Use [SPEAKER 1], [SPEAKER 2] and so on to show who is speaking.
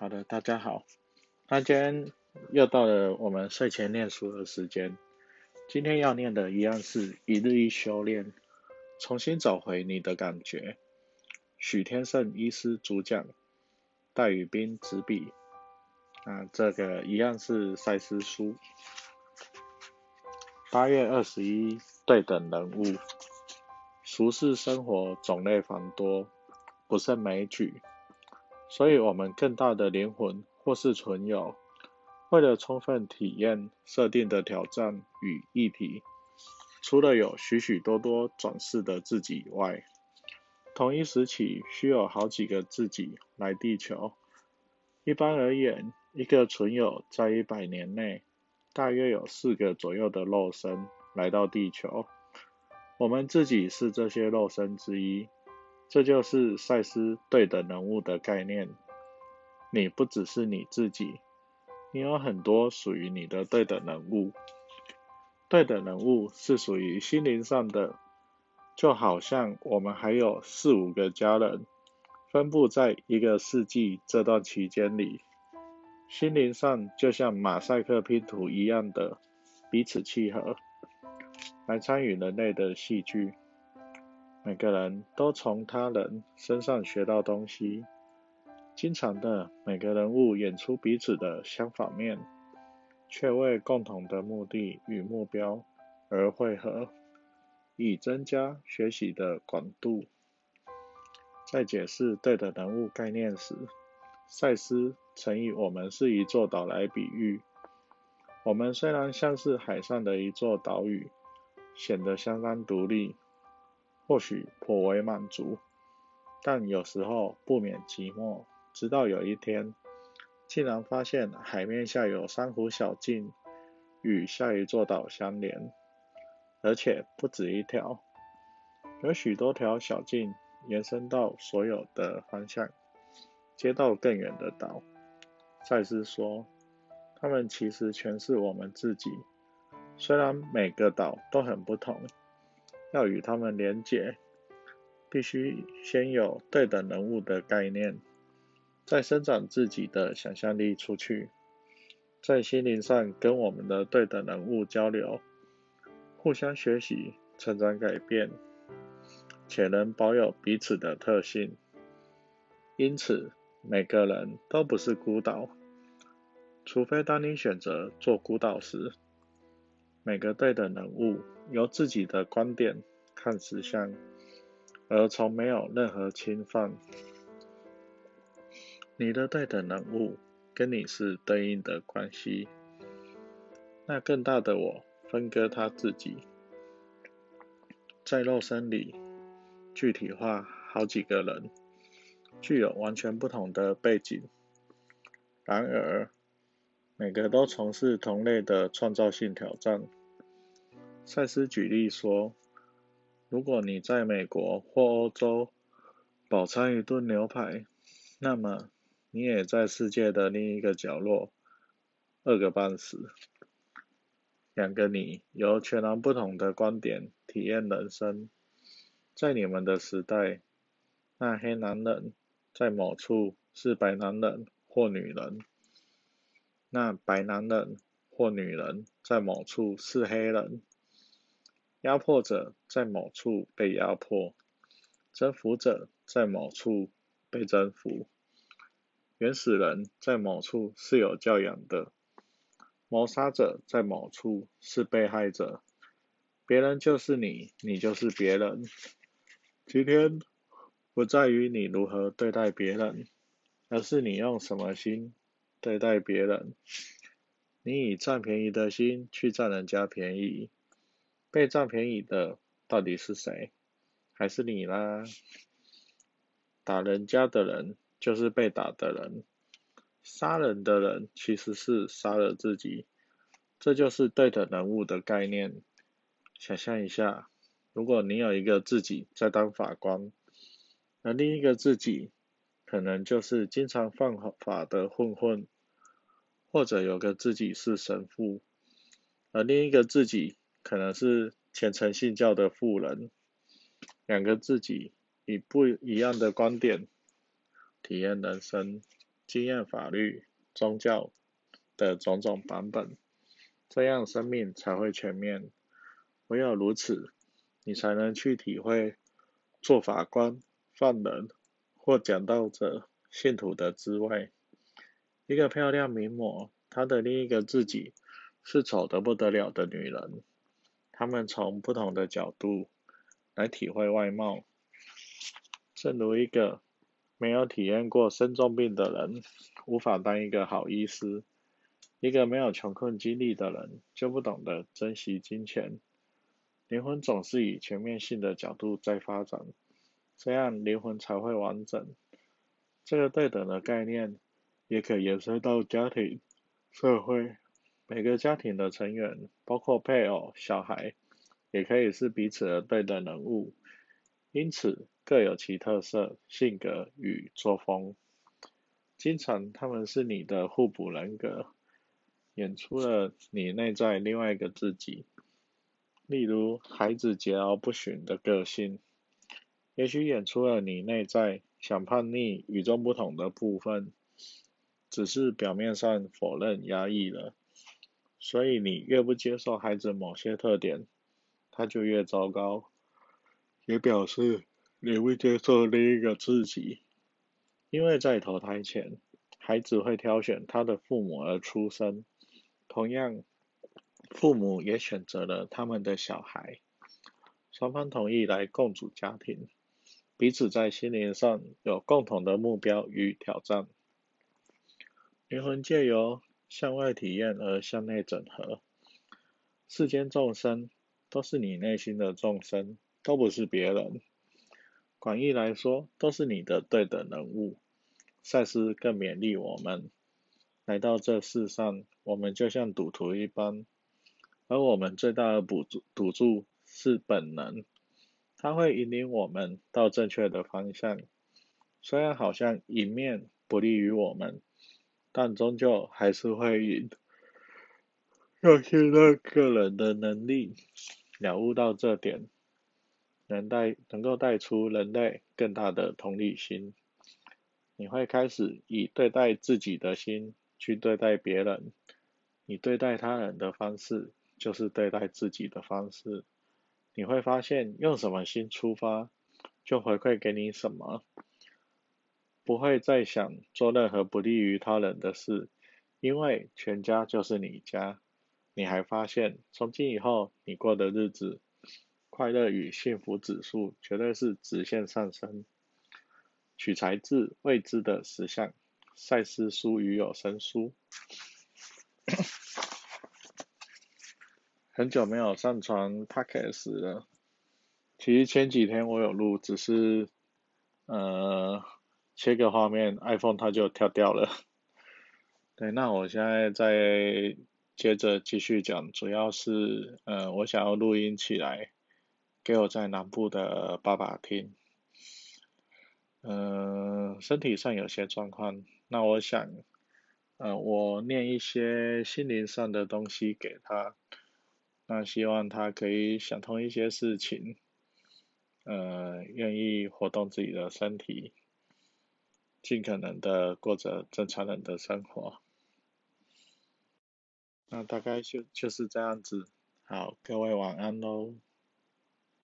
[SPEAKER 1] 好的，大家好。那今天又到了我们睡前念书的时间。今天要念的一样是一日一修炼，重新找回你的感觉。许天胜医师主讲，戴宇斌执笔。啊，这个一样是赛斯书。八月二十一，对等人物。俗世生活种类繁多，不胜枚举。所以，我们更大的灵魂或是存有，为了充分体验设定的挑战与议题，除了有许许多多转世的自己以外，同一时期需有好几个自己来地球。一般而言，一个存有在一百年内，大约有四个左右的肉身来到地球。我们自己是这些肉身之一。这就是赛斯对的人物的概念。你不只是你自己，你有很多属于你的对的人物。对的人物是属于心灵上的，就好像我们还有四五个家人，分布在一个世纪这段期间里，心灵上就像马赛克拼图一样的彼此契合，来参与人类的戏剧。每个人都从他人身上学到东西，经常的每个人物演出彼此的相反面，却为共同的目的与目标而汇合，以增加学习的广度。在解释对的人物概念时，赛斯曾以我们是一座岛来比喻。我们虽然像是海上的一座岛屿，显得相当独立。或许颇为满足，但有时候不免寂寞。直到有一天，竟然发现海面下有珊瑚小径与下一座岛相连，而且不止一条，有许多条小径延伸到所有的方向，接到更远的岛。赛斯说，他们其实全是我们自己，虽然每个岛都很不同。要与他们连结，必须先有对等人物的概念，再生长自己的想象力出去，在心灵上跟我们的对等人物交流，互相学习、成长、改变，且能保有彼此的特性。因此，每个人都不是孤岛，除非当你选择做孤岛时。每个对等人物由自己的观点看实相，而从没有任何侵犯。你的对等人物跟你是对应的关系。那更大的我分割他自己，在肉身里具体化好几个人，具有完全不同的背景。然而，每个都从事同类的创造性挑战。赛斯举例说，如果你在美国或欧洲饱餐一顿牛排，那么你也在世界的另一个角落饿个半死。两个你由全然不同的观点体验人生。在你们的时代，那黑男人在某处是白男人或女人，那白男人或女人在某处是黑人。压迫者在某处被压迫，征服者在某处被征服，原始人在某处是有教养的，谋杀者在某处是被害者，别人就是你，你就是别人。今天不在于你如何对待别人，而是你用什么心对待别人。你以占便宜的心去占人家便宜。被占便宜的到底是谁？还是你啦？打人家的人就是被打的人，杀人的人其实是杀了自己。这就是对的人物的概念。想象一下，如果你有一个自己在当法官，而另一个自己可能就是经常犯法的混混，或者有个自己是神父，而另一个自己。可能是虔诚信教的富人，两个自己以不一样的观点体验人生。经验、法律、宗教的种种版本，这样生命才会全面。唯有如此，你才能去体会做法官、犯人或讲道者、信徒的滋味。一个漂亮名模，她的另一个自己是丑得不得了的女人。他们从不同的角度来体会外貌，正如一个没有体验过生重病的人无法当一个好医师，一个没有穷困经历的人就不懂得珍惜金钱。灵魂总是以全面性的角度在发展，这样灵魂才会完整。这个对等的概念。也可延伸到家庭、社会，每个家庭的成员，包括配偶、小孩，也可以是彼此的对等人物，因此各有其特色、性格与作风。经常他们是你的互补人格，演出了你内在另外一个自己。例如，孩子桀骜不驯的个性，也许演出了你内在想叛逆、与众不同的部分。只是表面上否认、压抑了，所以你越不接受孩子某些特点，他就越糟糕，也表示你不接受另一个自己。因为在投胎前，孩子会挑选他的父母而出生，同样，父母也选择了他们的小孩，双方同意来共组家庭，彼此在心灵上有共同的目标与挑战。灵魂借由向外体验而向内整合。世间众生都是你内心的众生，都不是别人。广义来说，都是你的对等人物。赛斯更勉励我们：来到这世上，我们就像赌徒一般，而我们最大的赌注赌注是本能，它会引领我们到正确的方向。虽然好像迎面不利于我们。但终究还是会赢。要信任个人的能力，了悟到这点，能带能够带出人类更大的同理心。你会开始以对待自己的心去对待别人，你对待他人的方式就是对待自己的方式。你会发现，用什么心出发，就回馈给你什么。不会再想做任何不利于他人的事，因为全家就是你家。你还发现，从今以后你过的日子，快乐与幸福指数绝对是直线上升。取材自未知的实相，赛斯书与有声书。很久没有上传 podcast 了，其实前几天我有录，只是，呃。切个画面，iPhone 它就跳掉了。对，那我现在再接着继续讲，主要是，呃，我想要录音起来，给我在南部的爸爸听。嗯，身体上有些状况，那我想，呃，我念一些心灵上的东西给他，那希望他可以想通一些事情，呃，愿意活动自己的身体。尽可能的过着正常人的生活，那大概就就是这样子。好，各位晚安喽。